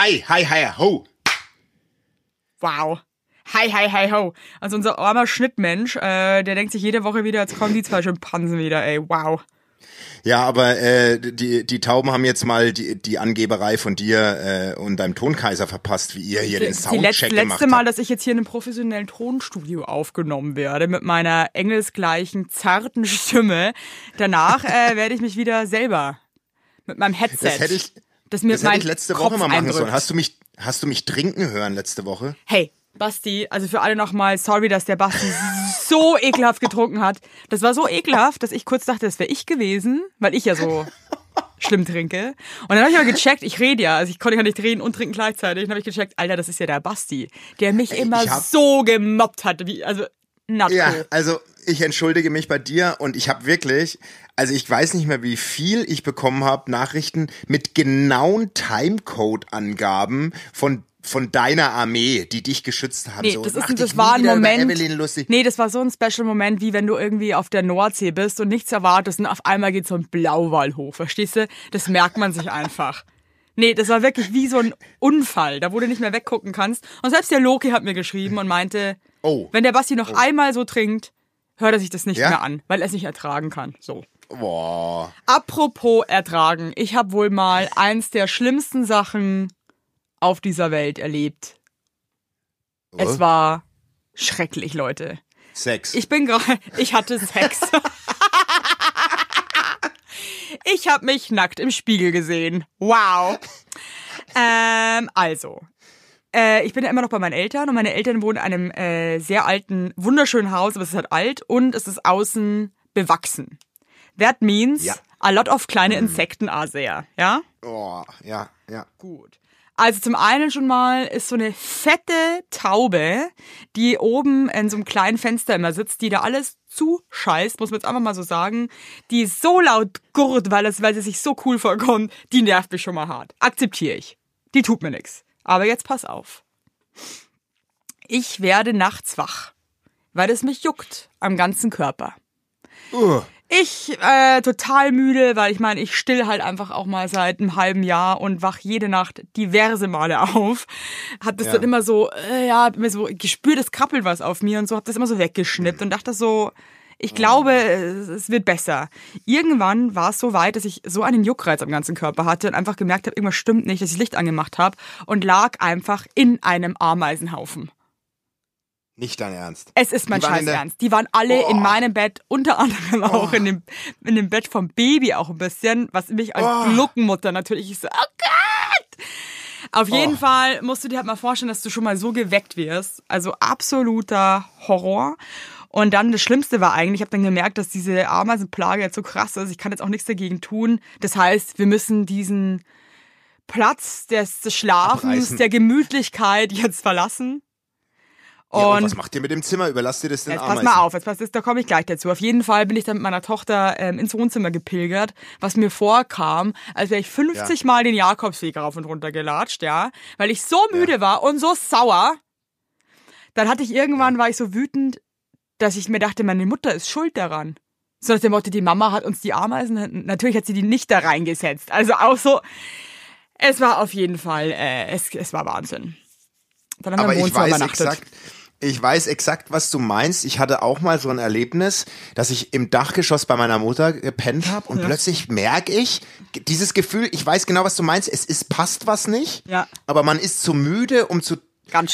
Ei, hi, hi, ho. Wow. Hi, hi, hi, ho. Also unser armer Schnittmensch, äh, der denkt sich jede Woche wieder, jetzt kommen die zwei Schimpansen wieder, ey, wow. Ja, aber äh, die, die Tauben haben jetzt mal die, die Angeberei von dir äh, und deinem Tonkaiser verpasst, wie ihr hier den Die Soundcheck letzte, gemacht letzte Mal, habt. dass ich jetzt hier in einem professionellen Tonstudio aufgenommen werde, mit meiner engelsgleichen, zarten Stimme. Danach äh, werde ich mich wieder selber mit meinem Headset. Das hätte ich, das mir das hätte mein ich letzte Kopf Woche mal machen sollen. eindrückt. Hast du mich, hast du mich trinken hören letzte Woche? Hey, Basti, also für alle nochmal, sorry, dass der Basti so ekelhaft getrunken hat. Das war so ekelhaft, dass ich kurz dachte, das wäre ich gewesen, weil ich ja so schlimm trinke. Und dann habe ich aber gecheckt, ich rede ja, also ich konnte ja nicht reden und trinken gleichzeitig. Und habe ich gecheckt, Alter, das ist ja der Basti, der mich immer ich hab- so gemobbt hat, wie, also, not Ja, cool. also ich entschuldige mich bei dir und ich habe wirklich, also ich weiß nicht mehr, wie viel ich bekommen habe, Nachrichten mit genauen Timecode-Angaben von von deiner Armee, die dich geschützt haben. Nee, so, das, ist, das war ein Moment. Nee, das war so ein Special-Moment, wie wenn du irgendwie auf der Nordsee bist und nichts erwartest und auf einmal geht so ein Blauwal hoch, verstehst du? Das merkt man sich einfach. Nee, das war wirklich wie so ein Unfall, da wo du nicht mehr weggucken kannst. Und selbst der Loki hat mir geschrieben und meinte, Oh. wenn der Basti noch einmal so trinkt, hört er sich das nicht Ja? mehr an, weil er es nicht ertragen kann. So. Boah. Apropos ertragen, ich habe wohl mal eins der schlimmsten Sachen auf dieser Welt erlebt. Es Oh. war schrecklich, Leute. Sex. Ich bin gerade, ich hatte Sex. ich habe mich nackt im Spiegel gesehen. Wow. Ähm, also, äh, ich bin ja immer noch bei meinen Eltern und meine Eltern wohnen in einem äh, sehr alten, wunderschönen Haus, aber es ist halt alt und es ist außen bewachsen. That means Ja. a lot of kleine Insekten are there, ja? oh, ja, ja. Gut. Also zum einen schon mal ist so eine fette Taube, die oben in so einem kleinen Fenster immer sitzt, die da alles zuscheißt, muss man jetzt einfach mal so sagen, die so laut gurrt, weil, es, weil sie sich so cool vorkommt, die nervt mich schon mal hart. Akzeptiere ich. Die tut mir nix. Aber jetzt pass auf. Ich werde nachts wach, weil es mich juckt am ganzen Körper. Uh, Ich äh, total müde, weil ich meine, ich still halt einfach auch mal seit einem halben Jahr und wach jede Nacht diverse Male auf. Hab das Ja. dann immer so, äh, ja, hab mir so gespürt, es krabbelt was auf mir und so, hab das immer so weggeschnippt und dachte so, ich glaube, es, es wird besser. Irgendwann war es so weit, dass ich so einen Juckreiz am ganzen Körper hatte und einfach gemerkt habe, irgendwas stimmt nicht, dass ich das Licht angemacht habe und lag einfach in einem Ameisenhaufen. Nicht dein Ernst. Es ist mein Scheiß Ernst. Die waren alle Oh. in meinem Bett, unter anderem auch in, dem, in dem Bett vom Baby auch ein bisschen, was mich als Oh. Gluckenmutter natürlich ich so, oh Gott! Auf jeden Oh. Fall musst du dir halt mal vorstellen, dass du schon mal so geweckt wirst. Also absoluter Horror. Und dann das Schlimmste war eigentlich, ich habe dann gemerkt, dass diese Ameisenplage jetzt so krass ist. Ich kann jetzt auch nichts dagegen tun. Das heißt, wir müssen diesen Platz des, des Schlafens, Abreißen. der Gemütlichkeit jetzt verlassen. Ja, und was macht ihr mit dem Zimmer? Überlasst ihr das den Jetzt Ameisen? pass mal auf, jetzt pass, da komme ich gleich dazu. Auf jeden Fall bin ich dann mit meiner Tochter ähm, ins Wohnzimmer gepilgert, was mir vorkam, als wäre ich 50 Mal den Jakobsweg rauf und runter gelatscht, ja, weil ich so müde war und so sauer. Dann hatte ich irgendwann, war ich so wütend, dass ich mir dachte, meine Mutter ist schuld daran. So nach dem Motto, die Mama hat uns die Ameisen, natürlich hat sie die nicht da reingesetzt. Also auch so, es war auf jeden Fall, äh, es, es war Wahnsinn. Dann haben wir im ich Wohnzimmer weiß übernachtet. exakt, ich weiß exakt, was du meinst. Ich hatte auch mal so ein Erlebnis, dass ich im Dachgeschoss bei meiner Mutter gepennt habe und plötzlich merke ich dieses Gefühl, ich weiß genau, was du meinst, es ist passt was nicht, Ja. aber man ist zu müde, um zu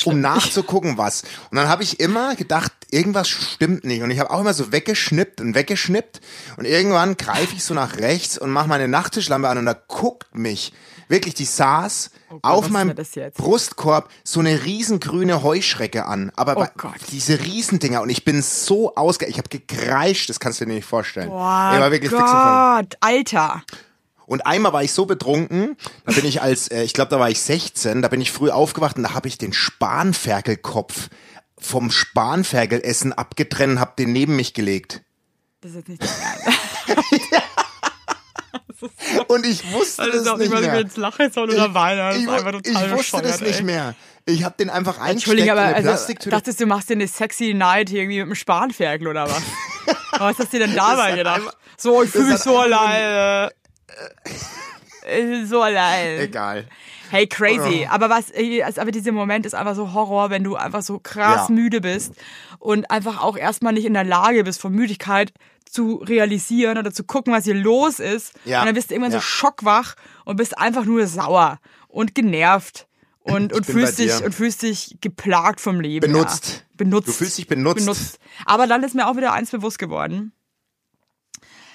um nachzugucken, was. Und dann habe ich immer gedacht, irgendwas stimmt nicht. Und ich habe auch immer so weggeschnippt und weggeschnippt. Und irgendwann greife ich so nach rechts und mache meine Nachttischlampe an und da guckt mich wirklich, die saß Oh Gott, auf meinem? Brustkorb so eine riesengrüne Heuschrecke an. Aber Oh bei- Gott. diese Riesendinger und ich bin so ausge... Ich habe gekreischt, das kannst du dir nicht vorstellen. Ich war wirklich. Gott, Alter. Und einmal war ich so betrunken, da bin ich als, äh, ich glaube, da war ich 16, da bin ich früh aufgewacht und da habe ich den Spanferkelkopf vom Spanferkelessen abgetrennt und habe den neben mich gelegt. Das ist jetzt nicht dein Ernst. Und ich wusste Also das nicht nicht, was ich mehr. jetzt lache soll oder weine. Das ich, ist einfach ich total wusste das nicht ey. mehr. Ich habe den einfach eingesteckt Entschuldige, aber in also, dachtest du, machst dir eine sexy Night irgendwie mit einem Spanferkel oder was? was hast du denn dabei gedacht? einfach- so, ich fühle mich so alleine. Ich so allein. Egal. Hey, crazy. Aber was, also, aber dieser Moment ist einfach so Horror, wenn du einfach so krass Ja. müde bist und einfach auch erstmal nicht in der Lage bist, von Müdigkeit zu realisieren oder zu gucken, was hier los ist. Ja. Und dann bist du irgendwann Ja. so schockwach und bist einfach nur sauer und genervt und, und fühlst dich und fühlst dich geplagt vom Leben. Benutzt. Ja. Benutzt. Du fühlst dich benutzt. benutzt. Aber dann ist mir auch wieder eins bewusst geworden.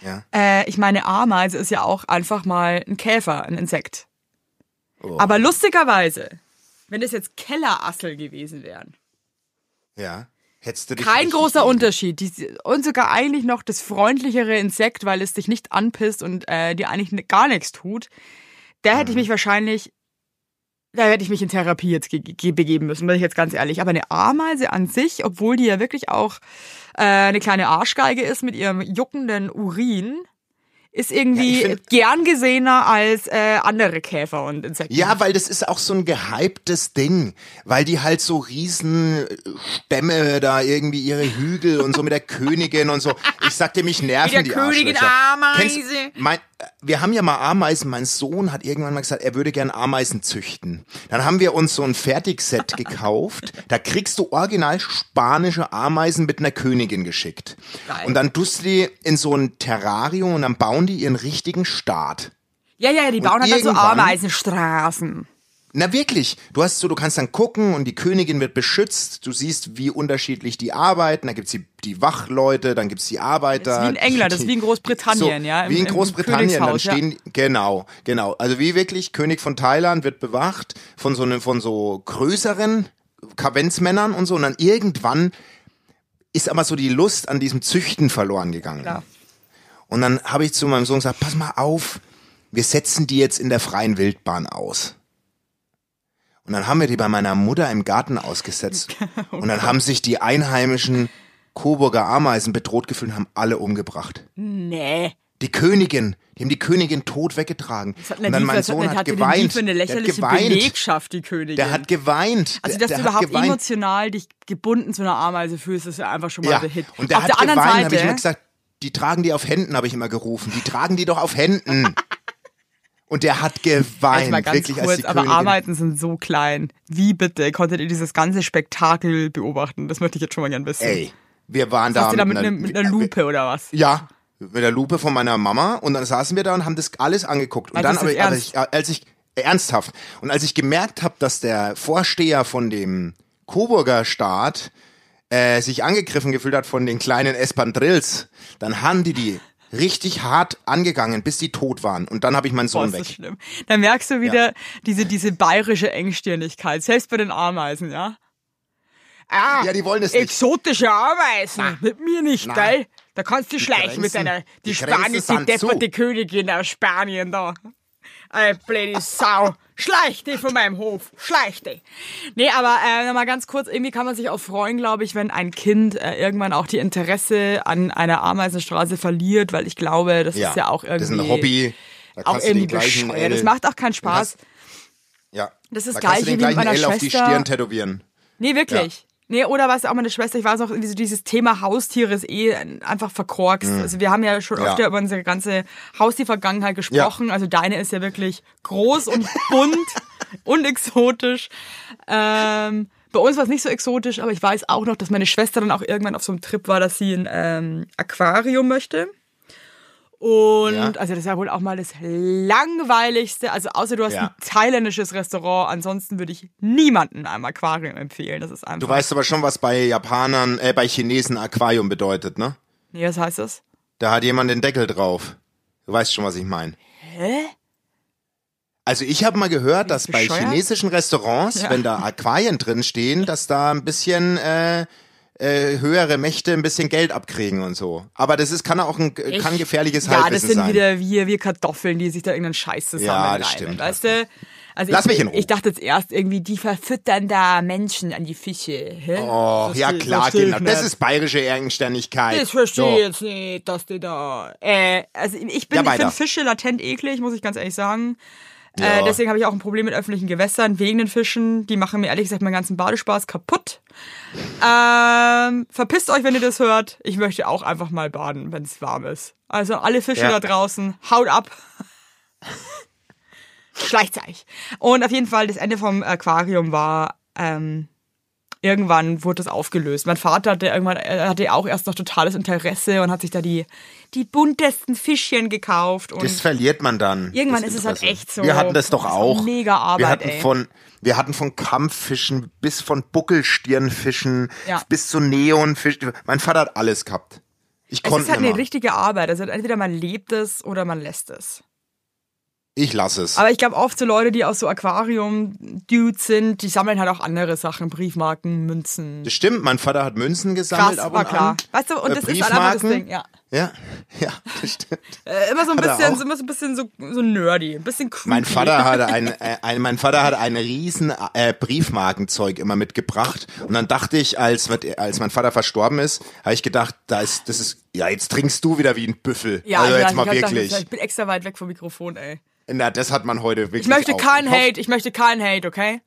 Ja. Äh, ich meine, Ameise ist ja auch einfach mal ein Käfer, ein Insekt. Oh. Aber lustigerweise, wenn das jetzt Kellerassel gewesen wären, Ja. Hättest du dich kein großer lieb. Unterschied. Die, und sogar eigentlich noch das freundlichere Insekt, weil es dich nicht anpisst und äh, dir eigentlich gar nichts tut. Da hätte ich Mhm. mich wahrscheinlich, da hätte ich mich in Therapie jetzt ge ge begeben müssen, bin ich jetzt ganz ehrlich. Aber eine Ameise an sich, obwohl die ja wirklich auch äh, eine kleine Arschgeige ist mit ihrem juckenden Urin, ist irgendwie Ja, gern gesehener als äh, andere Käfer und Insekten. Ja, weil das ist auch so ein gehyptes Ding, weil die halt so riesen Stämme da irgendwie ihre Hügel und so mit der Königin und so. Ich sag dir, mich nerven Mit der die Königin. Ameise. Kennst- mein, wir haben ja mal Ameisen. Mein Sohn hat irgendwann mal gesagt, er würde gern Ameisen züchten. Dann haben wir uns so ein Fertigset gekauft. Da kriegst du original spanische Ameisen mit einer Königin geschickt. Geil. Und dann tust du die in so ein Terrarium und dann bauen die ihren richtigen Staat. ja, ja, die bauen halt dann so Ameisenstraßen. Na wirklich, du hast so, du kannst dann gucken und die Königin wird beschützt. Du siehst, wie unterschiedlich die arbeiten. Da gibt's die, die Wachleute, dann gibt's die Arbeiter. Das ist wie in England, das ist wie in Großbritannien, so, ja, im- wie in Großbritannien, dann Königshaus, ja. stehen, genau, genau. Also wie wirklich, König von Thailand wird bewacht von so, ne, von so größeren Kavenzmännern und so. Und dann irgendwann ist aber so die Lust an diesem Züchten verloren gegangen. Klar. Und dann habe ich zu meinem Sohn gesagt, pass mal auf, wir setzen die jetzt in der freien Wildbahn aus. Und dann haben wir die bei meiner Mutter im Garten ausgesetzt. Und dann haben sich die einheimischen Coburger Ameisen bedroht gefühlt und haben alle umgebracht. Nee. Die Königin, die haben die Königin tot weggetragen. Was hat Und dann die, mein Sohn hat, hat geweint. für eine Der hat lächerliche geweint. Belegschaft, die Königin? Der hat geweint. also, Der- dass der du hat überhaupt geweint. emotional dich gebunden zu einer Ameise fühlst, ist ja einfach schon mal Ja, der Hit. und der Auf hat der geweint, habe ich immer gesagt, die tragen die auf Händen, habe ich immer gerufen. Die tragen die doch auf Händen. Und der hat geweint, jetzt mal ganz wirklich als kurz, die aber Königin. Ameisen sind so klein. Wie bitte konntet ihr dieses ganze Spektakel beobachten? Das möchte ich jetzt schon mal gern wissen. Ey, wir waren da Hast du da mit, einer- mit einer Lupe oder was? Ja, mit der Lupe von meiner Mama und dann saßen wir da und haben das alles angeguckt. Und Also dann, aber, aber ich, als ich ernsthaft und als ich gemerkt habe, dass der Vorsteher von dem Coburger Staat äh, sich angegriffen gefühlt hat von den kleinen Espandrills, dann haben die die richtig hart angegangen, bis die tot waren. Und dann habe ich meinen Boah, Sohn ist das weg. schlimm. Da merkst du wieder diese, diese bayerische Engstirnigkeit, selbst bei den Ameisen, ja? Ah, Ja, die wollen es nicht. exotische Ameisen. Mit mir nicht, Na. gell? Da kannst du schleichen mit Grenzen- deiner, die, die spanische sind depperte. Königin aus Spanien da. Ey, blöde Sau. Schleich dich von meinem Hof. Schleich dich. Nee, aber äh, nochmal ganz kurz, irgendwie kann man sich auch freuen, glaube ich, wenn ein Kind äh, irgendwann auch die Interesse an einer Ameisenstraße verliert, weil ich glaube, das ist ja auch irgendwie... Das ist ein Hobby. Da Auch irgendwie gleichen bescheuert. Das macht auch keinen Spaß. hast- Ja. Das ist da den wie mit gleichen meiner L auf die Schwester. Stirn tätowieren. Nee, wirklich. Nee, oder was auch meine Schwester, ich weiß auch, irgendwie so dieses Thema Haustiere ist eh einfach verkorkst. Also wir haben ja schon Mhm. Ja. öfter über unsere ganze Haustiervergangenheit gesprochen. Also deine ist ja wirklich groß und bunt und exotisch. Ähm, bei uns war es nicht so exotisch, aber ich weiß auch noch, dass meine Schwester dann auch irgendwann auf so einem Trip war, dass sie ein ähm, Aquarium möchte. Und Ja. also das ist ja wohl auch mal das langweiligste. Also außer du hast Ja. ein thailändisches Restaurant, ansonsten würde ich niemanden einem Aquarium empfehlen. Das ist einfach. Du weißt aber schon, was bei Japanern, äh, bei Chinesen Aquarium bedeutet, ne? Nee, was heißt das? Da hat jemand den Deckel drauf. Du weißt schon, was ich meine. Hä? Also ich habe mal gehört, dass bei chinesischen Restaurants, Ja. wenn da Aquarien drin stehen, dass da ein bisschen äh, äh, höhere Mächte ein bisschen Geld abkriegen und so. Aber das ist kann auch ein kann gefährliches Ja, das Halbwissen sind sein. wieder wir, wir Kartoffeln, die sich da irgendeinen Scheiß zusammenreimen. das stimmt. Weißt du? Also Lass ich, mich in Ruhe. ich dachte jetzt erst irgendwie, die verfüttern da Menschen an die Fische. Hä? Oh, Das ja versteh- klar, Kinder. Das ist bayerische Eigenständigkeit. Das verstehe So. ich jetzt nicht, dass die da. Äh, also ich bin, Ja, ich finde Fische latent eklig, muss ich ganz ehrlich sagen. Ja. Äh, deswegen habe ich auch ein Problem mit öffentlichen Gewässern wegen den Fischen. Die machen mir ehrlich gesagt meinen ganzen Badespaß kaputt. Ähm, verpisst euch, wenn ihr das hört. Ich möchte auch einfach mal baden, wenn es warm ist. Also alle Fische Ja. da draußen, haut ab. Gleichzeitig. Und auf jeden Fall, das Ende vom Aquarium war, ähm, irgendwann wurde das aufgelöst. Mein Vater hatte irgendwann, er hatte auch erst noch totales Interesse und hat sich da die, die buntesten Fischchen gekauft. Und Das verliert man dann. Irgendwann ist es halt echt so. Wir hatten das doch Das auch. mega Arbeit, wir hatten ey. von wir hatten von Kampffischen bis von Buckelstirnfischen Ja. bis zu Neonfischen. Mein Vater hat alles gehabt. Ich es konnte ist halt nicht eine richtige Arbeit. Also entweder man lebt es oder man lässt es. Ich lasse es. Aber ich glaube oft so Leute, die aus so Aquarium-Dudes sind, die sammeln halt auch andere Sachen, Briefmarken, Münzen. Das stimmt, mein Vater hat Münzen gesammelt Krass, ab war und klar. an. Weißt du, und Äh, das ist halt einfach das Briefmarken. Ding, ja. Ja, ja, stimmt. Äh, immer so ein bisschen, immer so ein bisschen so, so nerdy, ein bisschen creepy. Mein Vater hatte ein, äh, ein mein Vater hatte ein riesen äh, Briefmarkenzeug immer mitgebracht und dann dachte ich, als als mein Vater verstorben ist, habe ich gedacht, da ist das ist ja jetzt trinkst du wieder wie ein Büffel. Ja, also ja, jetzt ich mal hab gedacht, wirklich. Ich bin extra weit weg vom Mikrofon, ey. Na, das hat man heute wirklich. Ich möchte keinen Hate, ich möchte keinen Hate, okay?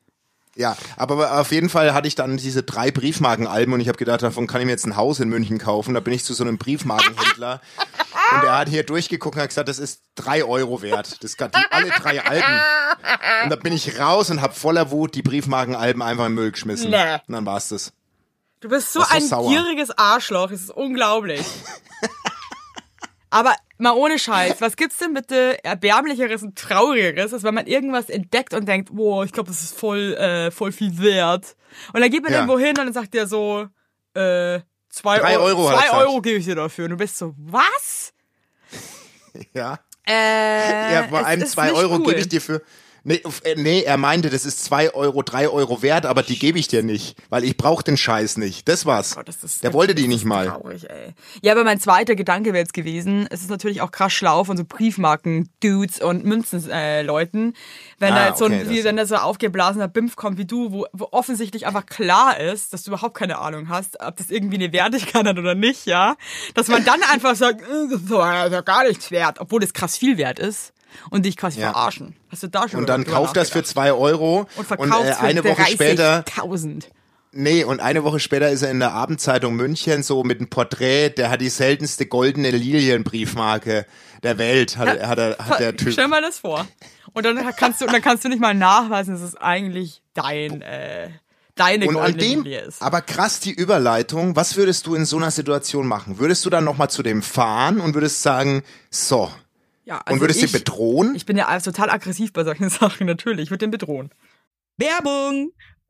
Ja, aber auf jeden Fall hatte ich dann diese drei Briefmarkenalben und ich habe gedacht, davon kann ich mir jetzt ein Haus in München kaufen. Da bin ich zu so einem Briefmarkenhändler und der hat hier durchgeguckt und hat gesagt, das ist drei Euro wert. Das hat alle drei Alben. Und da bin ich raus und habe voller Wut die Briefmarkenalben einfach im Müll geschmissen. Nee. Und dann war's das. Du bist so Das ein gieriges Arschloch, es ist unglaublich. Aber mal ohne Scheiß, was gibt's denn bitte erbärmlicheres und traurigeres, als wenn man irgendwas entdeckt und denkt, boah, ich glaube, das ist voll, äh, voll viel wert. Und dann geht man Ja. irgendwo hin und dann sagt der so, äh, zwei Drei Euro, Euro, zwei. Euro gebe ich dir dafür. Und du bist so, was? Ja. Äh, Ja, einem ist zwei Euro cool. gebe ich dir für. Nee, äh, nee, er meinte, das ist zwei Euro, drei Euro wert, aber die gebe ich dir nicht, weil ich brauche den Scheiß nicht. Das war's. Oh, das ist- Der wollte die nicht mal. Traurig, ey. Ja, aber mein zweiter Gedanke wäre jetzt gewesen, es ist natürlich auch krass schlau von so Briefmarken-Dudes und Münzen-Leuten, äh, wenn Ah, da jetzt so ein, okay, wie, das- wenn da so ein aufgeblasener Bimpf kommt wie du, wo, wo offensichtlich einfach klar ist, dass du überhaupt keine Ahnung hast, ob das irgendwie eine Wertigkeit hat oder nicht, ja. Dass man dann einfach sagt, äh, das ist ja gar nichts wert, obwohl das krass viel wert ist. Und dich quasi Ja. verarschen. Hast du da schon Und dann kauft das für zwei Euro und verkauft äh, für eine Woche später 30.000. Nee, und eine Woche später ist er in der Abendzeitung München so mit einem Porträt, der hat die seltenste goldene Lilienbriefmarke der Welt, hat, hat, er, hat der Typ. Stell mal das vor. Und dann kannst du, und dann kannst du nicht mal nachweisen, dass es eigentlich dein, äh, deine Und goldene dem, Lilie ist. aber krass die Überleitung, was würdest du in so einer Situation machen? Würdest du dann nochmal zu dem fahren und würdest sagen, so, Ja, und würdest Also ich, ihn bedrohen? Ich bin ja total aggressiv bei solchen Sachen, natürlich. Ich würde den bedrohen. Werbung!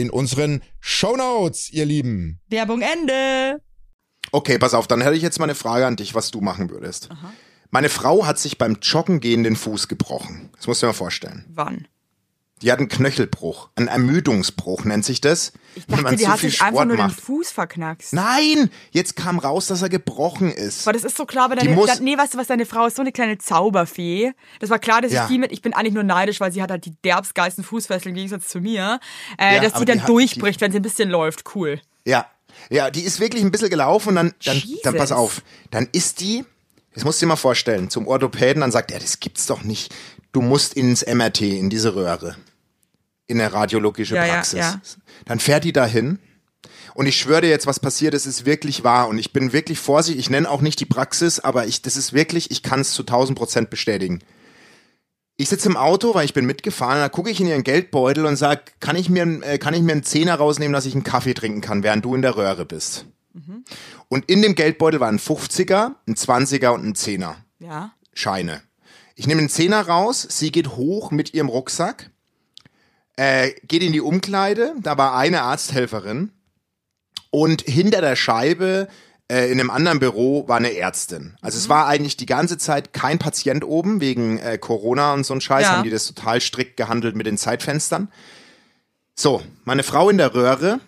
in unseren Shownotes, ihr Lieben. Werbung Ende. Okay, pass auf, dann hätte ich jetzt mal eine Frage an dich, was du machen würdest. Meine Frau hat sich beim Joggen gehen den Fuß gebrochen. Das musst du dir mal vorstellen. Wann? Die hat einen Knöchelbruch, einen Ermüdungsbruch nennt sich das. Ich dachte, die hat sich einfach nur den Fuß verknackst. Nein, jetzt kam raus, dass er gebrochen ist. Aber das ist so klar, weil Die deine, muss- da, nee, weißt du was, deine Frau ist so eine kleine Zauberfee. Das war klar, dass Ja. ich die mit, ich bin eigentlich nur neidisch, weil sie hat halt die derbsgeilsten Fußfesseln im Gegensatz zu mir, äh, Ja, dass aber die dann die hat- durchbricht, wenn sie ein bisschen läuft. Cool. Ja, ja, die ist wirklich ein bisschen gelaufen und dann, dann, dann pass auf, dann ist die, das musst du dir mal vorstellen, zum Orthopäden, dann sagt er, das gibt's doch nicht. Du musst ins MRT, in diese Röhre, in der radiologische Ja, ja, Praxis. ja. Dann fährt die dahin Und ich schwöre dir jetzt, was passiert ist, ist wirklich wahr. Und ich bin wirklich vorsichtig. Ich nenne auch nicht die Praxis, aber ich, das ist wirklich, ich kann es zu 1000 Prozent bestätigen. Ich sitze im Auto, weil ich bin mitgefahren, da gucke ich in ihren Geldbeutel und sage, kann ich mir, äh, kann ich mir einen Zehner rausnehmen, dass ich einen Kaffee trinken kann, während du in der Röhre bist. Mhm. Und in dem Geldbeutel waren ein 50er, ein 20er und ein Zehner. Ja. Scheine. Ich nehme einen Zehner raus, sie geht hoch mit ihrem Rucksack, äh, geht in die Umkleide, da war eine Arzthelferin und hinter der Scheibe äh, in einem anderen Büro war eine Ärztin. Also mhm. es war eigentlich die ganze Zeit kein Patient oben, wegen äh, Corona und so ein Scheiß, ja. haben die das total strikt gehandelt mit den Zeitfenstern. So, meine Frau in der Röhre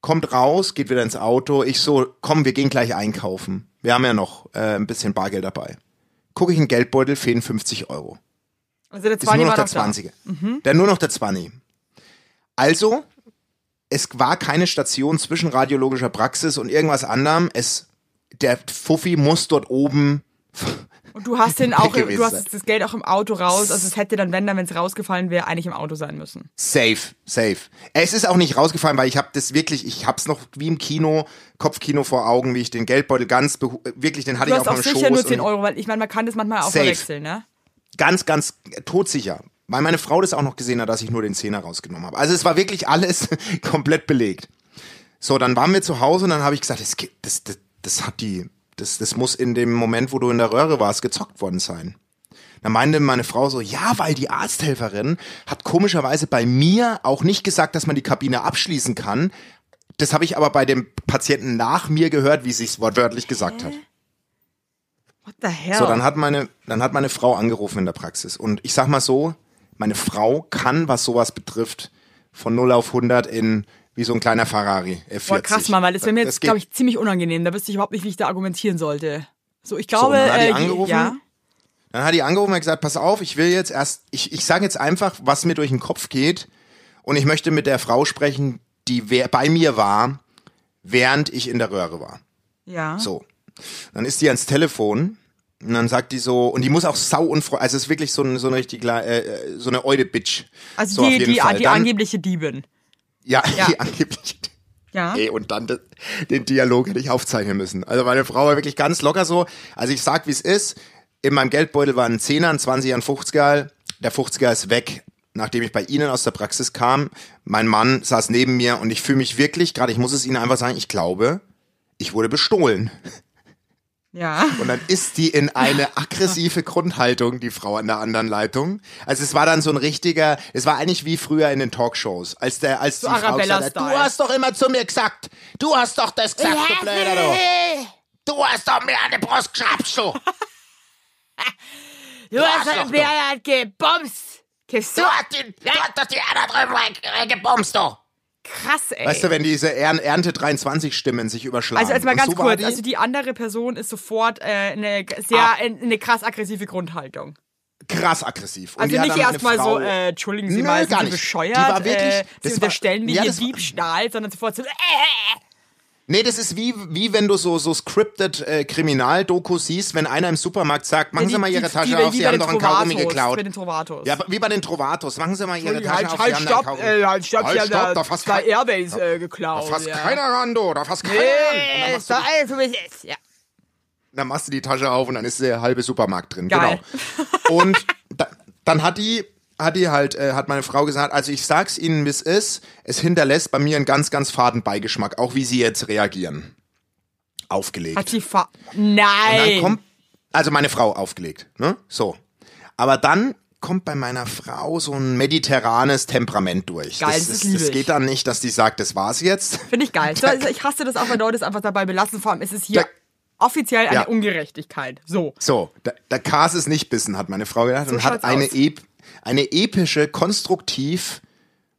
kommt raus, geht wieder ins Auto. Ich so, komm, wir gehen gleich einkaufen. Wir haben ja noch äh, ein bisschen Bargeld dabei. Gucke ich in den Geldbeutel, fehlen 50 Euro. Also der 20 ist nur noch der 20er. Mhm. Der nur noch der 20. Also es war keine Station zwischen radiologischer Praxis und irgendwas anderem. Es, der Fuffi muss dort oben. Und du hast den auch, du hast das Geld auch im Auto raus. Also es hätte dann, wenn dann, wenn es rausgefallen wäre, eigentlich im Auto sein müssen. Safe, safe. Es ist auch nicht rausgefallen, weil ich habe das wirklich, ich hab's noch wie im Kino, Kopfkino vor Augen, wie ich den Geldbeutel ganz, wirklich, den hatte du ich auf meinem Schoß. Du hast auch sicher nur 10 Euro, weil ich meine, man kann das manchmal auch safe. verwechseln, ne? Ganz, ganz todsicher. Weil meine Frau das auch noch gesehen hat, dass ich nur den Zehner rausgenommen habe. Also es war wirklich alles komplett belegt. So, dann waren wir zu Hause und dann habe ich gesagt, das, das, das, das hat die, das, das muss in dem Moment, wo du in der Röhre warst, gezockt worden sein. Dann meinte meine Frau so, ja, weil die Arzthelferin hat komischerweise bei mir auch nicht gesagt, dass man die Kabine abschließen kann. Das habe ich aber bei dem Patienten nach mir gehört, wie sie es wortwörtlich gesagt hat. What the hell? So, dann hat meine, dann hat meine Frau angerufen in der Praxis. Und ich sag mal so, meine Frau kann, was sowas betrifft, von 0 auf 100 in wie so ein kleiner Ferrari F40. Boah, krass, Mann, weil das wäre mir jetzt, glaube ich, ziemlich unangenehm. Da wüsste ich überhaupt nicht, wie ich da argumentieren sollte. So, ich glaube, so, dann hat die äh, angerufen, ja. Dann hat die angerufen und gesagt, pass auf, ich will jetzt erst, ich, ich sage jetzt einfach, was mir durch den Kopf geht und ich möchte mit der Frau sprechen, die bei mir war, während ich in der Röhre war. Ja. So. Dann ist die ans Telefon und dann sagt die so, und die muss auch sau unfreundlich, also es ist wirklich so, ein, so eine richtig, äh, so eine Eude-Bitch. Also so die, die, die dann, angebliche Diebin. Ja, ja. die angebliche ja. Ey, und dann den Dialog hätte ich aufzeichnen müssen. Also meine Frau war wirklich ganz locker so. Also ich sag, wie es ist. In meinem Geldbeutel waren ein Zehner, ein 20er, ein 50er. Der 50er ist weg, nachdem ich bei Ihnen aus der Praxis kam. Mein Mann saß neben mir und ich fühle mich wirklich, gerade ich muss es Ihnen einfach sagen, ich glaube, ich wurde bestohlen. Ja. Und dann ist die in eine aggressive Grundhaltung, die Frau an der anderen Leitung. Also es war dann so ein richtiger, es war eigentlich wie früher in den Talkshows, als der, als so die Frau gesagt hat, du hast doch immer zu mir gesagt, du hast doch das gesagt, du Blöder, du. Du hast doch mir an die Brust geschraubt, du. du, du hast doch mir halt gebumst. Du hast, die, du hast doch die anderen drüben gebumst, du. Krass, ey. Weißt du, wenn diese Ernte 23 Stimmen sich überschlagen. Also, jetzt mal ganz so kurz. Die? Also, die andere Person ist sofort äh, eine sehr, ah. eine krass aggressive Grundhaltung. Krass aggressiv. Und also nicht erstmal so, äh, entschuldigen Sie Nö, mal, sind Sie bescheuert? Die war wirklich, äh, Sie unterstellen mir ja, hier Diebstahl, sondern sofort so, äh, Nee, das ist wie, wie wenn du so, so scripted äh, Kriminaldokus siehst, wenn einer im Supermarkt sagt, machen ja, die, Sie mal Ihre Tasche die, auf, Sie haben doch einen Kaugummi geklaut. Bei den Trovatos. Ja, wie bei den Trovatos. Machen Sie mal Ihre Tasche halt, auf, halt, Sie stopp, haben äh, halt, stopp, halt, stopp, da, da fasst zwei Airways äh, geklaut. Da fasst ja. keiner ran, du, da fasst keiner nee, ran. doch alles, wie es ist, ja. Dann machst du die Tasche auf und dann ist der halbe Supermarkt drin. Geil. Genau. Und da, dann hat die hat die halt, äh, hat meine Frau gesagt, also ich sag's Ihnen, wie es ist, es hinterlässt bei mir einen ganz, ganz faden Beigeschmack, auch wie Sie jetzt reagieren aufgelegt. Hat sie fa Nein. Kommt, also meine Frau aufgelegt, ne? So. Aber dann kommt bei meiner Frau so ein mediterranes Temperament durch. Geil, das, das, ist, das geht dann nicht, dass die sagt, das war's jetzt. Finde ich geil. So, ich hasse das auch, wenn Leute es einfach dabei belassen. Vor allem ist es hier da, offiziell eine ja. Ungerechtigkeit. So. So, der, der Kas ist nicht bissen, hat meine Frau gedacht. So und hat eine, ep eine epische, konstruktiv,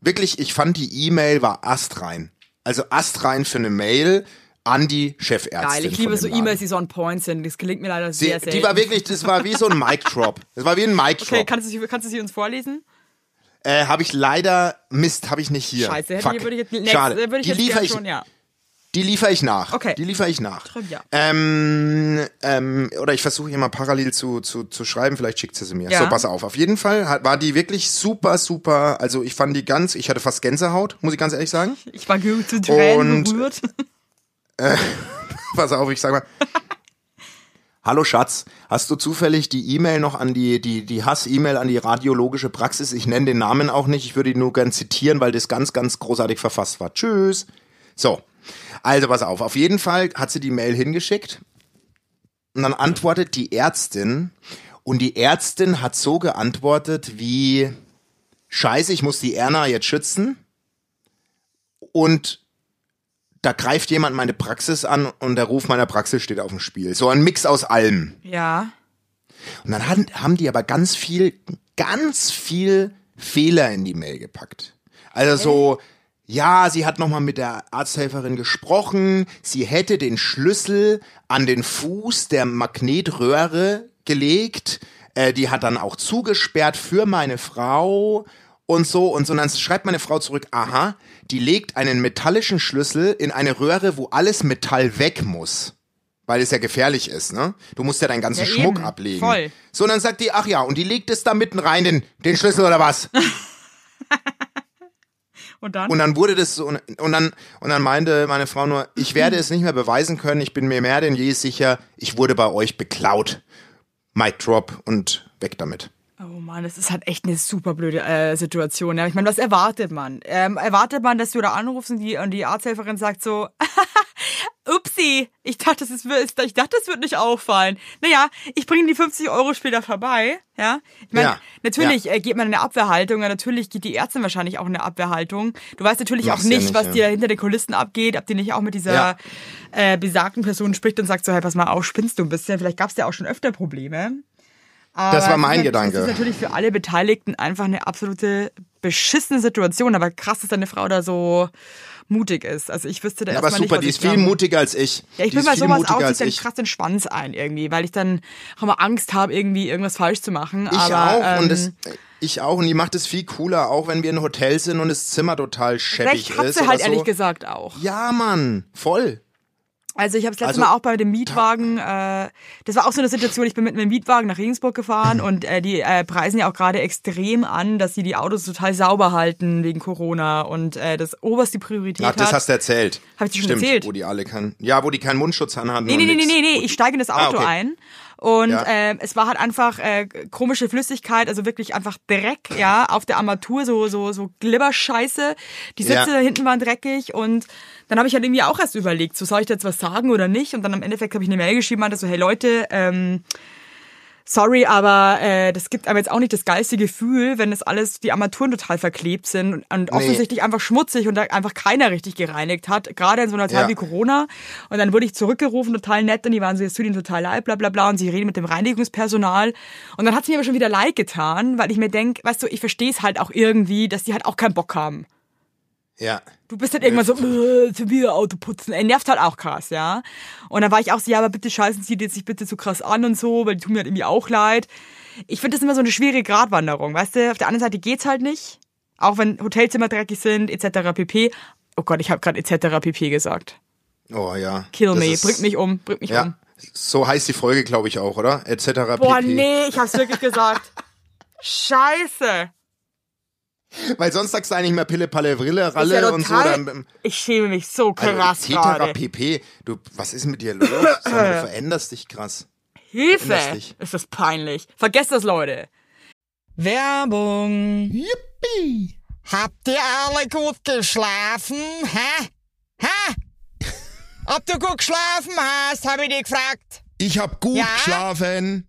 wirklich, ich fand die E-Mail war astrein. Also astrein für eine Mail an die Chefärztin. Geil, ich liebe so E-Mails, die so on point sind. Das gelingt mir leider sie, sehr selten. Die war wirklich, das war wie so ein Mic Drop. Das war wie ein Mic Drop. Okay, kannst du, kannst du sie uns vorlesen? Äh, habe ich leider, Mist, habe ich nicht hier. Scheiße, hätte Fuck. Ich, würde ich jetzt, next, Schade. Würde ich die jetzt liefere ich, schon, ja. Die liefere ich nach. Okay. Die liefere ich nach. Ähm, ähm, oder ich versuche hier mal parallel zu, zu, zu schreiben, vielleicht schickt sie sie mir. Ja. So, pass auf. Auf jeden Fall hat, war die wirklich super, super. Also ich fand die ganz, ich hatte fast Gänsehaut, muss ich ganz ehrlich sagen. Ich war zu Tränen Und- berührt. Pass auf, ich sag mal. Hallo Schatz, hast du zufällig die E-Mail noch an die, die, die Hass-E-Mail an die radiologische Praxis? Ich nenne den Namen auch nicht, ich würde ihn nur gern zitieren, weil das ganz, ganz großartig verfasst war. Tschüss. So, also pass auf, auf jeden Fall hat sie die Mail hingeschickt und dann antwortet die Ärztin und die Ärztin hat so geantwortet wie, scheiße, ich muss die Erna jetzt schützen und da greift jemand meine Praxis an und der Ruf meiner Praxis steht auf dem Spiel. So ein Mix aus allem. Ja. Und dann haben, haben die aber ganz viel, ganz viel Fehler in die Mail gepackt. Also so, ja, sie hat nochmal mit der Arzthelferin gesprochen, sie hätte den Schlüssel an den Fuß der Magnetröhre gelegt, äh, die hat dann auch zugesperrt für meine Frau und so und so. Und dann schreibt meine Frau zurück, aha, die legt einen metallischen Schlüssel in eine Röhre, wo alles Metall weg muss. Weil es ja gefährlich ist, ne? Du musst ja deinen ganzen Ja, Schmuck eben. ablegen. Voll. So, und dann sagt die, ach ja, und die legt es da mitten rein, den, den Schlüssel oder was? Und dann? Und dann wurde das so, und dann, und dann meinte meine Frau nur, ich werde es nicht mehr beweisen können, ich bin mir mehr denn je sicher, ich wurde bei euch beklaut. Mic drop und weg damit. Oh Mann, das ist halt echt eine super blöde äh, Situation. Ja. Ich meine, was erwartet man? Ähm, erwartet man, dass du da anrufst und die, und die Arzthelferin sagt so, upsi, ich dachte, das ist, ich dachte, das wird nicht auffallen. Naja, ich bringe die 50 Euro später vorbei. Ja, ich meine, Ja, natürlich Äh, geht man in eine Abwehrhaltung, ja, natürlich geht die Ärztin wahrscheinlich auch in eine Abwehrhaltung. Du weißt natürlich Mach's auch ja nicht, nicht, was ja. dir hinter den Kulissen abgeht, ob die nicht auch mit dieser Ja. äh, besagten Person spricht und sagt so, hey, pass mal auf, spinnst du ein bisschen. Vielleicht gab es ja auch schon öfter Probleme. Das war Aber mein ist- Gedanke. Es ist natürlich für alle Beteiligten einfach eine absolute beschissene Situation. Aber krass, dass deine Frau da so mutig ist. Also ich wüsste da Ja, aber erstmal super, nicht, die ist viel glaube. mutiger als ich. Ja, ich die bin bei sowas auch, zieht dann ich. krass den Schwanz ein irgendwie, weil ich dann auch mal Angst habe, irgendwie irgendwas falsch zu machen. Ich aber, auch ähm, und das, ich auch und die macht es viel cooler, auch wenn wir in Hotel sind und das Zimmer total scheppig recht hat ist sie halt so. ehrlich gesagt auch. Ja, Mann, voll. Also ich habe das letzte Also- Mal auch bei dem Mietwagen, äh, das war auch so eine Situation, ich bin mit einem Mietwagen nach Regensburg gefahren und äh, die äh, preisen ja auch gerade extrem an, dass sie die Autos total sauber halten wegen Corona und äh, das oberste Priorität Ach, das hat. hast du erzählt. Hab ich dir schon Stimmt, erzählt? Wo die alle keinen, ja, wo die keinen Mundschutz anhatten. Nee, nee, nee, nee, nee, nee, ich steige in das Auto Ah, okay. ein und Ja. äh, es war halt einfach äh, komische Flüssigkeit, also wirklich einfach Dreck, ja, auf der Armatur, so so so Glibberscheiße. Die Sitze Ja. da hinten waren dreckig und dann habe ich halt irgendwie auch erst überlegt, so soll ich da jetzt was sagen oder nicht und dann am Endeffekt habe ich eine Mail geschrieben, meinte so, hey Leute, ähm, Sorry, aber äh, das gibt einem jetzt auch nicht das geilste Gefühl, wenn das alles, die Armaturen total verklebt sind und, und offensichtlich einfach schmutzig und da einfach keiner richtig gereinigt hat, gerade in so einer Zeit Ja. wie Corona. Und dann wurde ich zurückgerufen, total nett, und die waren so, es tut ihnen total leid, bla bla bla, und sie reden mit dem Reinigungspersonal. Und dann hat es mir aber schon wieder leid getan, weil ich mir denk, weißt du, ich verstehe es halt auch irgendwie, dass die halt auch keinen Bock haben. Ja. Du bist halt irgendwann so, äh, schon wieder Auto putzen. Er nervt halt auch krass, ja. Und dann war ich auch so, ja, aber bitte scheißen Sie jetzt nicht bitte so krass an und so, weil die tun mir halt irgendwie auch leid. Ich finde das immer so eine schwierige Gratwanderung, weißt du? Auf der anderen Seite geht's halt nicht. Auch wenn Hotelzimmer dreckig sind, etc. pp. Oh Gott, ich habe gerade etc. pp gesagt. Oh ja. Kill me, bringt mich um, bringt mich Ja. um. So heißt die Folge, glaube ich auch, oder? Etc. Boah, pp. nee, ich hab's wirklich gesagt. Scheiße. Weil sonst sagst du eigentlich mehr Pille, Palle, ist Ralle ja und so. Dann, ich schäme mich so krass also, gerade. pp. Du, was ist mit dir los? Du veränderst dich krass. Hilfe! Dich. Ist das peinlich. Vergesst das, Leute. Werbung. Yippie! Habt ihr alle gut geschlafen? Hä? Hä? Ob du gut geschlafen hast, habe ich dich gefragt. Ich hab gut Ja? geschlafen.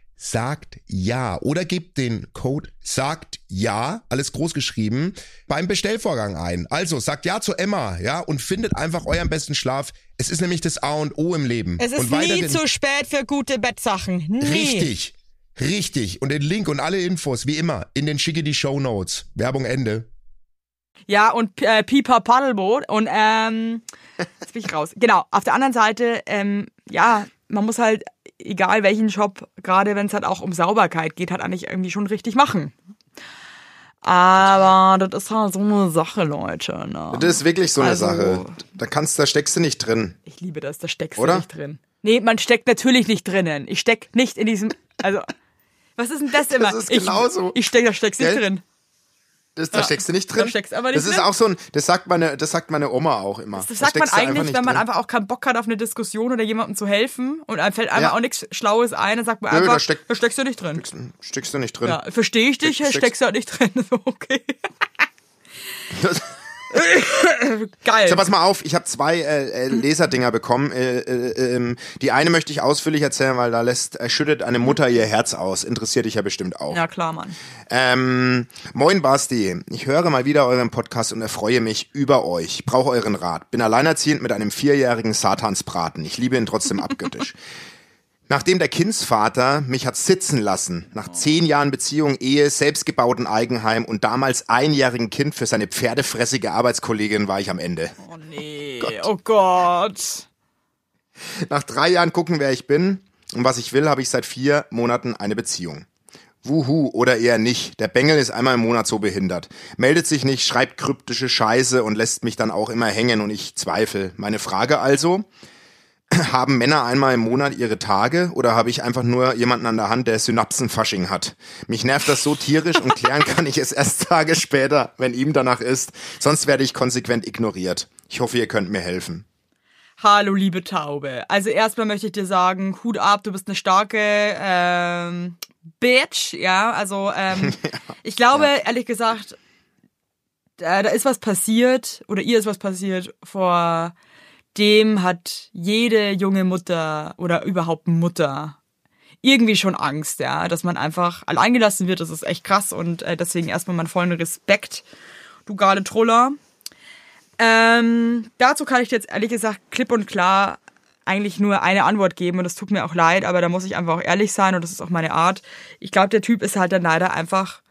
sagt ja oder gebt den Code sagt ja, alles groß geschrieben, beim Bestellvorgang ein. Also sagt ja zu Emma, ja, und findet einfach euren besten Schlaf. Es ist nämlich das A und O im Leben. Es ist nie zu spät für gute Bettsachen. Nie. Richtig. Richtig. Und den Link und alle Infos, wie immer, in den schicke die Show Notes. Werbung Ende. Ja, und äh, Pipa Paddelboot. Und ähm, jetzt bin ich raus. Genau, auf der anderen Seite, ähm, ja, man muss halt, egal welchen Job, gerade wenn es halt auch um Sauberkeit geht, halt eigentlich irgendwie schon richtig machen. Aber das ist halt so eine Sache, Leute. Ne? Das ist wirklich so eine Also- Sache. Da kannst, da steckst du nicht drin. Ich liebe das, da steckst Oder? du nicht drin. Nee, man steckt natürlich nicht drinnen. Ich steck nicht in diesem, also, was ist denn das immer? ist ich, genauso. Ich steck, da steckst du nicht drin. Das, da steckst du nicht drin. da steckst aber nicht das ist drin. auch so ein, das sagt meine, das sagt meine Oma auch immer. Das Da sagt man steckst du einfach eigentlich, wenn man drin. einfach auch keinen Bock hat auf eine Diskussion oder jemandem zu helfen und einem fällt einfach Ja. auch nichts Schlaues ein, dann sagt man Nö, einfach, da da, steckt- steckst du nicht drin. Steckst du nicht drin. Ja, verstehe ich dich, Steck- steckst du halt nicht drin. Okay. Das- Geil. So, pass mal auf, ich habe zwei äh, äh, Leserdinger bekommen. Äh, äh, ähm, die eine möchte ich ausführlich erzählen, weil da lässt, äh, schüttet eine Mutter ihr Herz aus. Interessiert dich ja bestimmt auch. Ja, klar, Mann. Ähm, moin Basti, ich höre mal wieder euren Podcast und erfreue mich über euch. Ich brauche euren Rat. Bin alleinerziehend mit einem vierjährigen Satansbraten. Ich liebe ihn trotzdem abgöttisch. Nachdem der Kindsvater mich hat sitzen lassen, nach zehn Jahren Beziehung, Ehe, selbstgebauten Eigenheim und damals einjährigen Kind für seine pferdefressige Arbeitskollegin war ich am Ende. Oh nee, oh Gott. Nach drei Jahren gucken, wer ich bin und was ich will, habe ich seit vier Monaten eine Beziehung. Wuhu, oder eher nicht. Der Bengel ist einmal im Monat so behindert. Meldet sich nicht, schreibt kryptische Scheiße und lässt mich dann auch immer hängen und ich zweifle. Meine Frage also, haben Männer einmal im Monat ihre Tage oder habe ich einfach nur jemanden an der Hand, der Synapsenfasching hat? Mich nervt das so tierisch und klären kann ich es erst Tage später, wenn ihm danach ist. Sonst werde ich konsequent ignoriert. Ich hoffe, ihr könnt mir helfen. Hallo, liebe Taube. Also erstmal möchte ich dir sagen, Hut ab, du bist eine starke ähm, Bitch, ja. Also ähm, ich glaube, ehrlich gesagt, da, da ist was passiert oder ihr ist was passiert vor dem hat jede junge Mutter oder überhaupt Mutter irgendwie schon Angst, ja, dass man einfach alleingelassen wird. Das ist echt krass und äh, deswegen erstmal meinen vollen Respekt, du geile Troller. Ähm, dazu kann ich jetzt ehrlich gesagt klipp und klar eigentlich nur eine Antwort geben und das tut mir auch leid, aber da muss ich einfach auch ehrlich sein und das ist auch meine Art. Ich glaube, der Typ ist halt dann leider einfach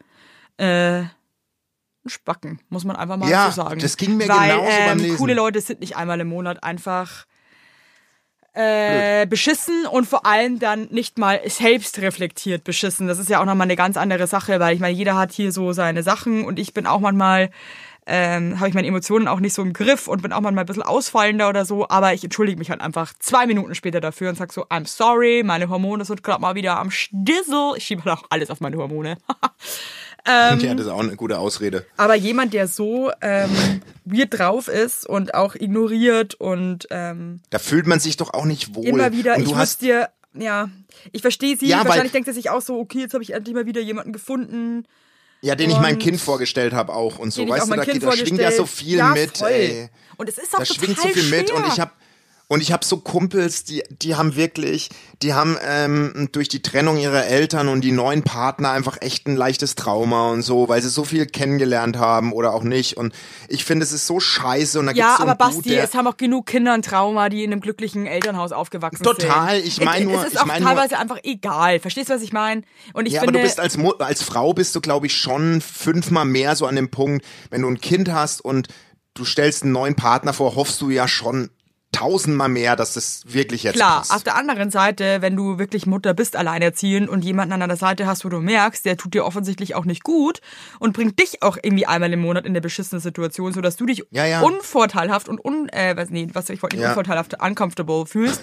äh, ein Spacken, muss man einfach mal Ja, so sagen. das ging mir Weil, genauso beim ähm, Lesen. Coole Leute sind nicht einmal im Monat einfach äh, beschissen und vor allem dann nicht mal selbst reflektiert beschissen. Das ist ja auch nochmal eine ganz andere Sache, weil ich meine, jeder hat hier so seine Sachen und ich bin auch manchmal, ähm, habe ich meine Emotionen auch nicht so im Griff und bin auch manchmal ein bisschen ausfallender oder so, aber ich entschuldige mich halt einfach zwei Minuten später dafür und sag so, I'm sorry, meine Hormone sind gerade mal wieder am Stissel. Ich schiebe halt auch alles auf meine Hormone. ja, das ist auch eine gute Ausrede. Aber jemand, der so ähm, weird drauf ist und auch ignoriert und ähm, Da fühlt man sich doch auch nicht wohl. immer wieder, Und ich muss hast dir, ja, ich verstehe sie, Ja, weil- wahrscheinlich denkt er sich auch so, okay, jetzt habe ich endlich mal wieder jemanden gefunden. ja, den ich mein und- Kind vorgestellt habe auch und so, ich weißt du, da, da schwingt ja so viel ja, mit, voll. ey. Und es ist auch Da total schwingt so viel schwer. mit und ich habe und ich habe so Kumpels, die die haben wirklich, die haben ähm, durch die Trennung ihrer Eltern und die neuen Partner einfach echt ein leichtes Trauma und so, weil sie so viel kennengelernt haben oder auch nicht. Und ich finde, es ist so scheiße und da ja, gibt's so aber Basti, Dude, es haben auch genug Kinder ein Trauma, die in einem glücklichen Elternhaus aufgewachsen Total, sind. ich mein nur- Es ist ich auch mein nur- teilweise einfach egal. Verstehst du, was ich meine? Und ich ja, aber finde, du bist als, als Frau bist du, glaube ich, schon fünfmal mehr so an dem Punkt, wenn du ein Kind hast und du stellst einen neuen Partner vor, hoffst du ja schon tausendmal mehr, dass das wirklich jetzt Klar, passt. auf der anderen Seite, wenn du wirklich Mutter bist, alleinerziehend und jemanden an deiner Seite hast, wo du merkst, der tut dir offensichtlich auch nicht gut und bringt dich auch irgendwie einmal im Monat in eine beschissene Situation, sodass du dich Ja, ja. unvorteilhaft und un, äh, was, nee, was ich wollte nicht Ja. unvorteilhaft, uncomfortable fühlst.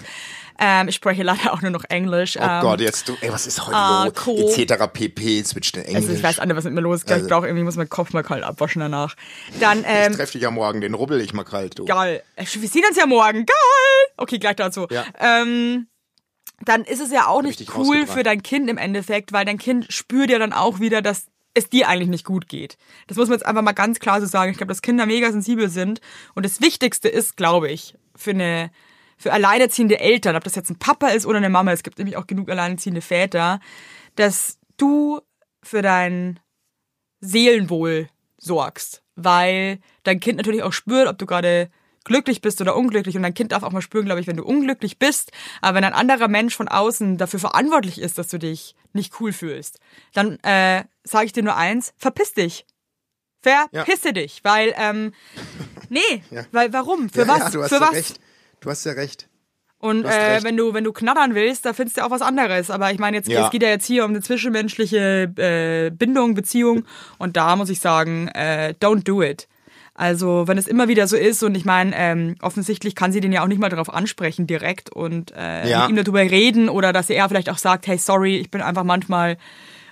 Ähm, ich spreche leider auch nur noch Englisch. Oh ähm, Gott, jetzt du, ey, was ist heute ah, los? cool. Etc. pp, switcht in Englisch. Also ich weiß auch nicht, was mit mir los ist. Ich Also- glaube, irgendwie muss mein Kopf mal kalt abwaschen danach. Dann, ich ähm, treffe dich ja morgen, den rubbel ich mal kalt, du. geil. Äh, Wir sehen uns ja morgen. Geil. Okay, gleich dazu. Ja. Ähm, dann ist es ja auch ich nicht cool für dein Kind im Endeffekt, weil dein Kind spürt ja dann auch wieder, dass es dir eigentlich nicht gut geht. Das muss man jetzt einfach mal ganz klar so sagen. Ich glaube, dass Kinder mega sensibel sind. Und das Wichtigste ist, glaube ich, für eine für alleinerziehende Eltern, ob das jetzt ein Papa ist oder eine Mama, es gibt nämlich auch genug alleinerziehende Väter, dass du für dein Seelenwohl sorgst, weil dein Kind natürlich auch spürt, ob du gerade glücklich bist oder unglücklich und dein Kind darf auch mal spüren, glaube ich, wenn du unglücklich bist, aber wenn ein anderer Mensch von außen dafür verantwortlich ist, dass du dich nicht cool fühlst, dann äh, sage ich dir nur eins, verpiss dich. Verpisse dich, weil ähm, nee, weil warum? Für ja, was? Ja, Für ja was? recht. Du hast ja recht. Und hast äh, wenn du wenn du knattern willst, da findest du auch was anderes. Aber ich meine, jetzt Ja. es geht ja jetzt hier um eine zwischenmenschliche äh, Bindung, Beziehung. Und da muss ich sagen, äh, don't do it. Also wenn es immer wieder so ist und ich meine, ähm, offensichtlich kann sie den ja auch nicht mal darauf ansprechen direkt und äh, Ja. mit ihm darüber reden oder dass er vielleicht auch sagt, hey sorry, ich bin einfach manchmal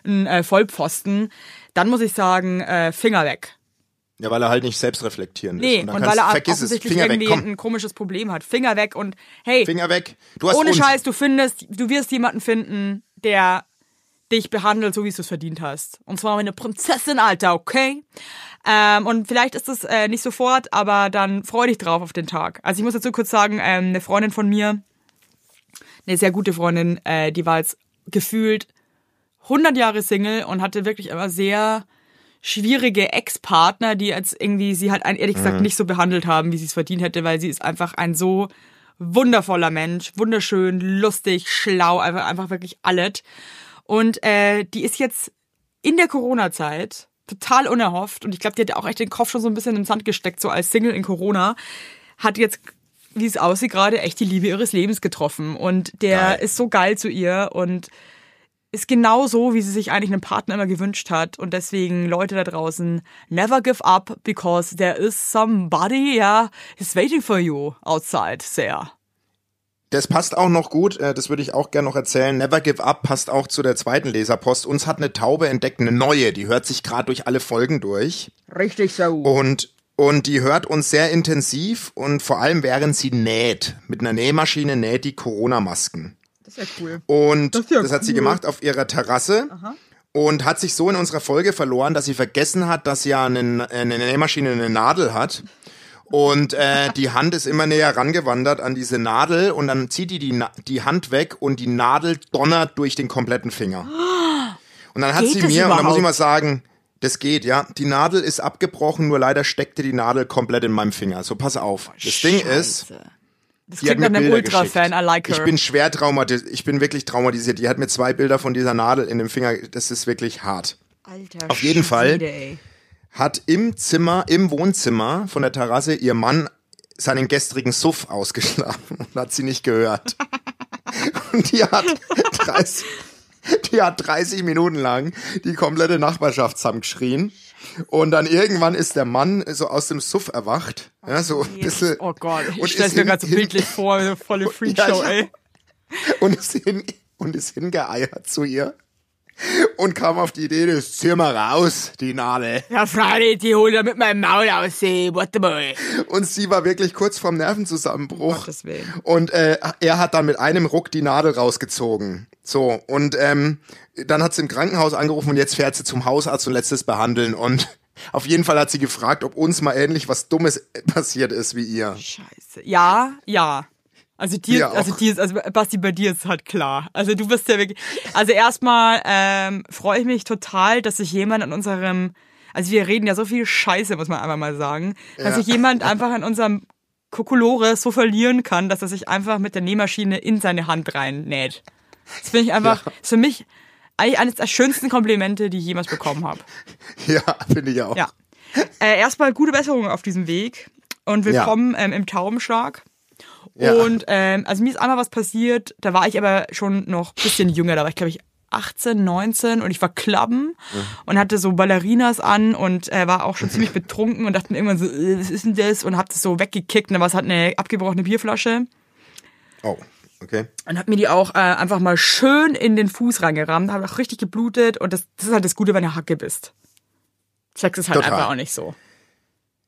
ein äh, Vollpfosten. Dann muss ich sagen, äh, Finger weg. Ja, weil er halt nicht selbst reflektierend Nee, ist. und kannst- weil er vergiss es. offensichtlich Finger irgendwie weg, komm. ein komisches Problem hat. Finger weg und hey, Finger weg. Du hast ohne uns. Scheiß, du findest, du wirst jemanden finden, der dich behandelt, so wie du es verdient hast. Und zwar wie eine Prinzessin, Alter, okay? Ähm, und vielleicht ist es äh, nicht sofort, aber dann freu dich drauf auf den Tag. Also ich muss dazu kurz sagen, ähm, eine Freundin von mir, eine sehr gute Freundin, äh, die war jetzt gefühlt 100 Jahre Single und hatte wirklich immer sehr schwierige Ex-Partner, die jetzt irgendwie sie halt ehrlich gesagt nicht so behandelt haben, wie sie es verdient hätte, weil sie ist einfach ein so wundervoller Mensch, wunderschön, lustig, schlau, einfach, einfach wirklich alles. Und äh, die ist jetzt in der Corona-Zeit total unerhofft und ich glaube, die hat auch echt den Kopf schon so ein bisschen im Sand gesteckt, so als Single in Corona, hat jetzt, wie es aussieht gerade, echt die Liebe ihres Lebens getroffen und der Geil. ist so geil zu ihr und ist genau so, wie sie sich eigentlich einen Partner immer gewünscht hat. Und deswegen, Leute da draußen, never give up, because there is somebody, yeah, is waiting for you outside there. Das passt auch noch gut, äh, das würde ich auch gerne noch erzählen. Never Give Up passt auch zu der zweiten Leserpost. Uns hat eine Taube entdeckt, eine neue, die hört sich gerade durch alle Folgen durch. Richtig so. Und, und die hört uns sehr intensiv und vor allem während sie näht. Mit einer Nähmaschine näht die Corona-Masken. Das ja cool. Und das, ja hat sie cool. gemacht auf ihrer Terrasse. Und hat sich so in unserer Folge verloren, dass sie vergessen hat, dass ja eine, eine Nähmaschine eine Nadel hat. Und äh, die Hand ist immer näher rangewandert an diese Nadel und dann zieht die die, die Hand weg und die Nadel donnert durch den kompletten Finger. Und dann hat Geht sie das mir, und da muss ich mal sagen, das geht, ja. Die Nadel ist abgebrochen, nur leider steckte die Nadel komplett in meinem Finger. So, pass auf. Das Ding ist, Scheiße. Das die klingt nach einem Ultra-Fan. I like her. Ich bin schwer traumatisiert. Ich bin wirklich traumatisiert. Die hat mir zwei Bilder von dieser Nadel in dem Finger. Das ist wirklich hart. Alter auf jeden Fall. Ey. Hat im Zimmer, im Wohnzimmer von der Terrasse ihr Mann seinen gestrigen Suff ausgeschlafen und hat sie nicht gehört. Und die hat 30, die hat 30 Minuten lang die komplette Nachbarschaft zusammengeschrien. Und dann irgendwann ist der Mann so aus dem Suff erwacht. Ja, so ein bisschen. Oh Gott, und ich stell's mir gerade so bildlich vor, eine volle Freakshow, Ja, ey. und ist, hin, und ist hingeeiert zu ihr und kam auf die Idee, das zieh mal raus, die Nadel. Ja, Freilich, die holt er mit meinem Maul aus, ey. Warte mal. Und sie war wirklich kurz vorm Nervenzusammenbruch. Willen. Und äh, er hat dann mit einem Ruck die Nadel rausgezogen. So, und ähm, dann hat sie im Krankenhaus angerufen und jetzt fährt sie zum Hausarzt und lässt es behandeln. Und auf jeden Fall hat sie gefragt, ob uns mal ähnlich was Dummes passiert ist wie ihr. Scheiße. Ja, ja. Also dir, also dir ist, also Basti, bei dir ist halt klar. Also du bist ja wirklich. Also erstmal ähm, freue ich mich total, dass sich jemand an unserem, also wir reden ja so viel Scheiße, muss man einfach mal sagen, dass Ja. sich jemand einfach an unserem Kokolore so verlieren kann, dass er sich einfach mit der Nähmaschine in seine Hand reinnäht. Das finde ich einfach, ist für mich eigentlich eines der schönsten Komplimente, die ich jemals bekommen habe. Ja, finde ich auch. Ja. Äh, erstmal gute Besserung auf diesem Weg und willkommen ähm, im Taubenschlag. Ja. Und ähm, also mir ist einmal was passiert, da war ich aber schon noch ein bisschen jünger, da war ich glaube ich 18, 19 und ich war Klappen und hatte so Ballerinas an und äh, war auch schon ziemlich betrunken und dachte mir irgendwann so, äh, was ist denn das? Und hab das so weggekickt und dann war es halt eine abgebrochene Bierflasche Oh, okay. und hab mir die auch äh, einfach mal schön in den Fuß reingerammt, habe auch richtig geblutet und das, das ist halt das Gute, wenn du Hacke bist. Sex ist halt Total. einfach auch nicht so.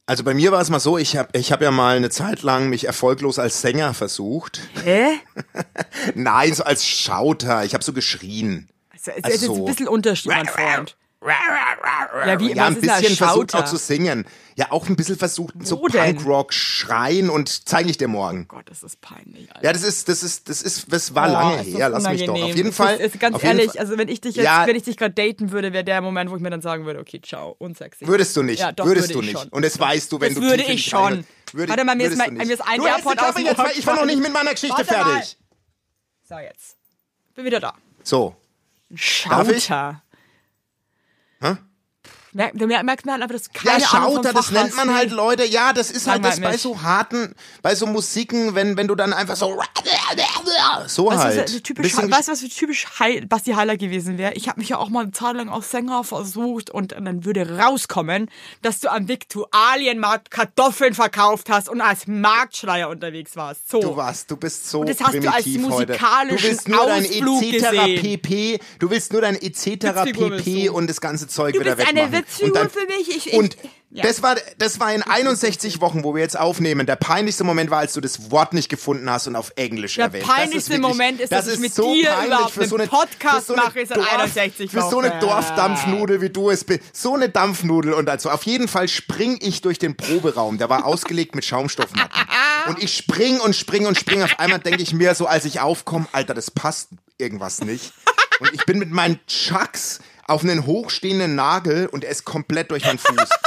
Also bei mir war es mal so, ich habe ich hab ja mal eine Zeit lang mich erfolglos als Sänger versucht. Hä? Nein, so als Schauter. Ich habe so geschrien. Also, es Also ist ein bisschen Unterschied, mein Freund. Ja, wie, Ja, ein bisschen versucht auch zu singen. Ja, auch ein bisschen versucht so Wo denn? Punkrock schreien und zeige ich dir morgen. Gott, das ist peinlich. Alter. Ja, das ist, das ist, das ist, das war Boah, lange her. Lass mich doch. Auf jeden Fall. Ist, ist, ganz ehrlich, Fall- also wenn ich dich jetzt, Ja. wenn ich dich gerade daten würde, wäre der Moment, wo ich mir dann sagen würde, okay, ciao, unsexy. Würdest du nicht. Ja, doch, würdest würde du ich nicht. schon. Und das weißt du, wenn Das du würde ich schon. Würde, Warte mal, mir ist mein- mir ist ein jetzt aus jetzt, Ich war noch nicht mit meiner Geschichte fertig. So, jetzt. Bin wieder da. So. Schauter. Merkt, da merkt man halt einfach, dass keine Ja, Schauter, das nennt man halt Leute. Ja, das ist halt das bei so harten, bei so Musiken, wenn, wenn du dann einfach so, so Weißt du, halt. was, typisch, Bisschen weißt du, was für typisch Heil, Basti Heiler gewesen wäre? Ich habe mich ja auch mal eine Zeit lang als Sänger versucht und dann würde rauskommen, dass du am Viktualienmarkt Kartoffeln verkauft hast und als Marktschleier unterwegs warst. So. Du warst, du bist so das hast du als primitiv heute. Du musikalischen willst nur dein etc. pp. Du willst nur dein etc. Pp. und das ganze Zeug wieder bist eine und dann, für mich. Ich, ich, und ja. das war das war in 61 Wochen, wo wir jetzt aufnehmen. Der peinlichste Moment war, als du das Wort nicht gefunden hast und auf Englisch Der erwähnt. Das peinlichste wirklich- Moment ist, dass ich mit so dir peinlich überhaupt für so eine, Podcast so eine mache, seit Dorf- 61 Für so eine Wochen. Dorfdampfnudel, wie du es bist. So eine Dampfnudel und also auf jeden Fall spring ich durch den Proberaum. Der war ausgelegt mit Schaumstoffmatten. Und ich spring und spring und spring. Auf einmal denke ich mir so, als ich aufkomme, Alter, das passt irgendwas nicht. Und ich bin mit meinen Chucks auf einen hochstehenden Nagel und er ist komplett durch meinen Fuß.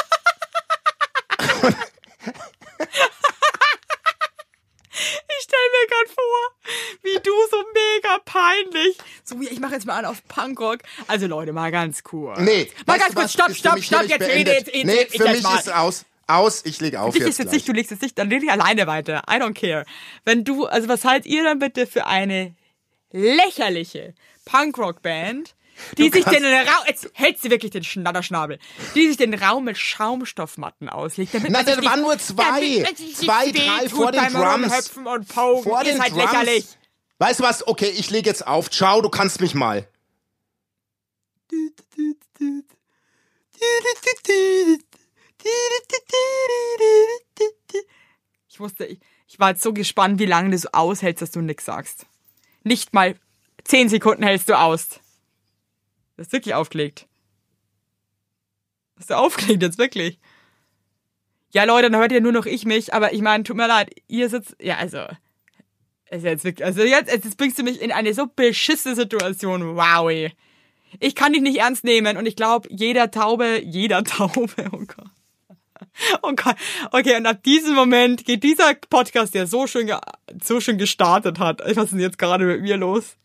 Ich stell mir gerade vor, wie du so mega peinlich. So wie ich mache jetzt mal an auf Punkrock. Also Leute, mal ganz kurz. Nee. Mal ganz kurz, stopp, für stopp, stopp, jetzt rede jetzt, ich, Nee, für jetzt mich ist aus. Aus, ich leg auf Dich jetzt ist jetzt nicht, du legst jetzt nicht, dann leg ich alleine weiter. I don't care. Wenn du, also was haltet ihr dann bitte für eine lächerliche Punkrock-Band, die sich kannst- den Raum, jetzt hältst du wirklich den Schnatterschnabel, die sich den Raum mit Schaumstoffmatten auslegt, damit Na, man sich da nicht- waren nur zwei. sich Zwei, drei vor den Drums. Und Pogen. Vor ist den halt Drums. lächerlich. Weißt du was? Okay, ich leg jetzt auf. Ciao, du kannst mich mal. Ich wusste, ich, ich war jetzt so gespannt, wie lange du so aushältst, dass du nichts sagst. Nicht mal zehn Sekunden hältst du aus. Du hast wirklich aufgelegt. Hast du aufgelegt jetzt wirklich? Ja, Leute, dann hört ja nur noch ich mich, aber ich meine, tut mir leid, ihr sitzt, ja, also, ist jetzt wirklich, also jetzt, jetzt bringst du mich in eine so beschissene Situation, wow. ey. Ich kann dich nicht ernst nehmen und ich glaube, jeder Taube, jeder Taube, oh Gott. Oh Gott. Okay, und ab diesem Moment geht dieser Podcast, der so schön, so schön gestartet hat. Was ist denn jetzt gerade mit mir los?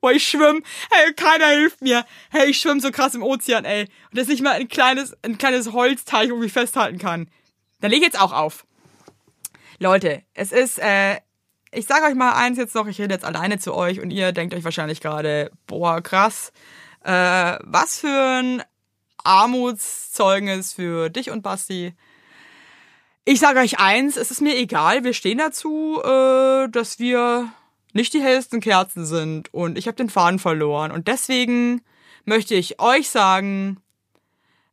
Boah, ich schwimm. Hey, keiner hilft mir. Hey, ich schwimm so krass im Ozean, ey. Und das ist nicht mal ein kleines, ein kleines Holzteich, wo ich festhalten kann. Dann leg ich jetzt auch auf. Leute, es ist, äh, ich sage euch mal eins jetzt noch, ich rede jetzt alleine zu euch und ihr denkt euch wahrscheinlich gerade, boah, krass. Äh, was für ein Armutszeugnis für dich und Basti. Ich sage euch eins, es ist mir egal, wir stehen dazu, äh, dass wir nicht die hellsten Kerzen sind und ich habe den Faden verloren und deswegen möchte ich euch sagen,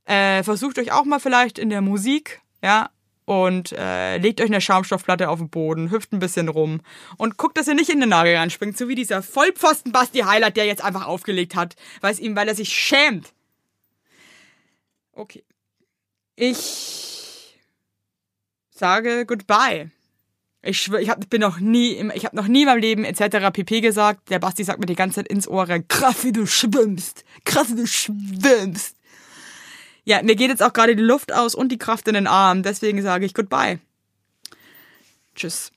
äh, versucht euch auch mal vielleicht in der Musik, ja, und äh, legt euch eine Schaumstoffplatte auf den Boden, hüpft ein bisschen rum und guckt, dass ihr nicht in den Nagel reinspringt, so wie dieser Vollpfosten Basti Highlight, der jetzt einfach aufgelegt hat, weil es ihm, weil er sich schämt. Okay. Ich sage goodbye. Ich schwör, ich hab, bin noch nie, im- ich habe noch nie in meinem Leben etc. pp gesagt. Der Basti sagt mir die ganze Zeit ins Ohr krass wie du schwimmst, krass wie du schwimmst. Ja, mir geht jetzt auch gerade die Luft aus und die Kraft in den Arm, deswegen sage ich goodbye. Tschüss.